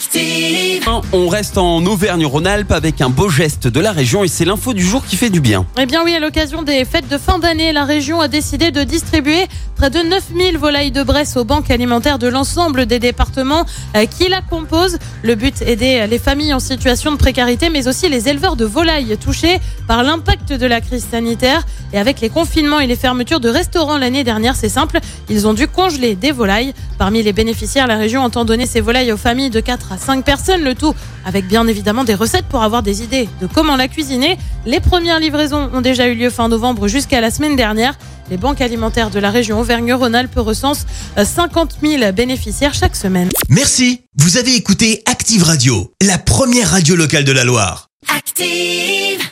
Active. On reste en Auvergne-Rhône-Alpes avec un beau geste de la région et c'est l'info du jour qui fait du bien. Eh bien oui, à l'occasion des fêtes de fin d'année, la région a décidé de distribuer près de 9000 volailles de Bresse aux banques alimentaires de l'ensemble des départements euh, qui la composent. Le but, aider les familles en situation de précarité, mais aussi les éleveurs de volailles touchés par l'impact de la crise sanitaire. Et avec les confinements et les fermetures de restaurants l'année dernière, c'est simple, ils ont dû congeler des volailles. Parmi les bénéficiaires, la région entend donner ces volailles aux familles de 4 à 5 personnes, le tout avec bien évidemment des recettes pour avoir des idées de comment la cuisiner. Les premières livraisons ont déjà eu lieu fin novembre jusqu'à la semaine dernière. Les banques alimentaires de la région Auvergne-Rhône-Alpes recensent 50 000 bénéficiaires chaque semaine. Merci, vous avez écouté Active Radio, la première radio locale de la Loire. Active.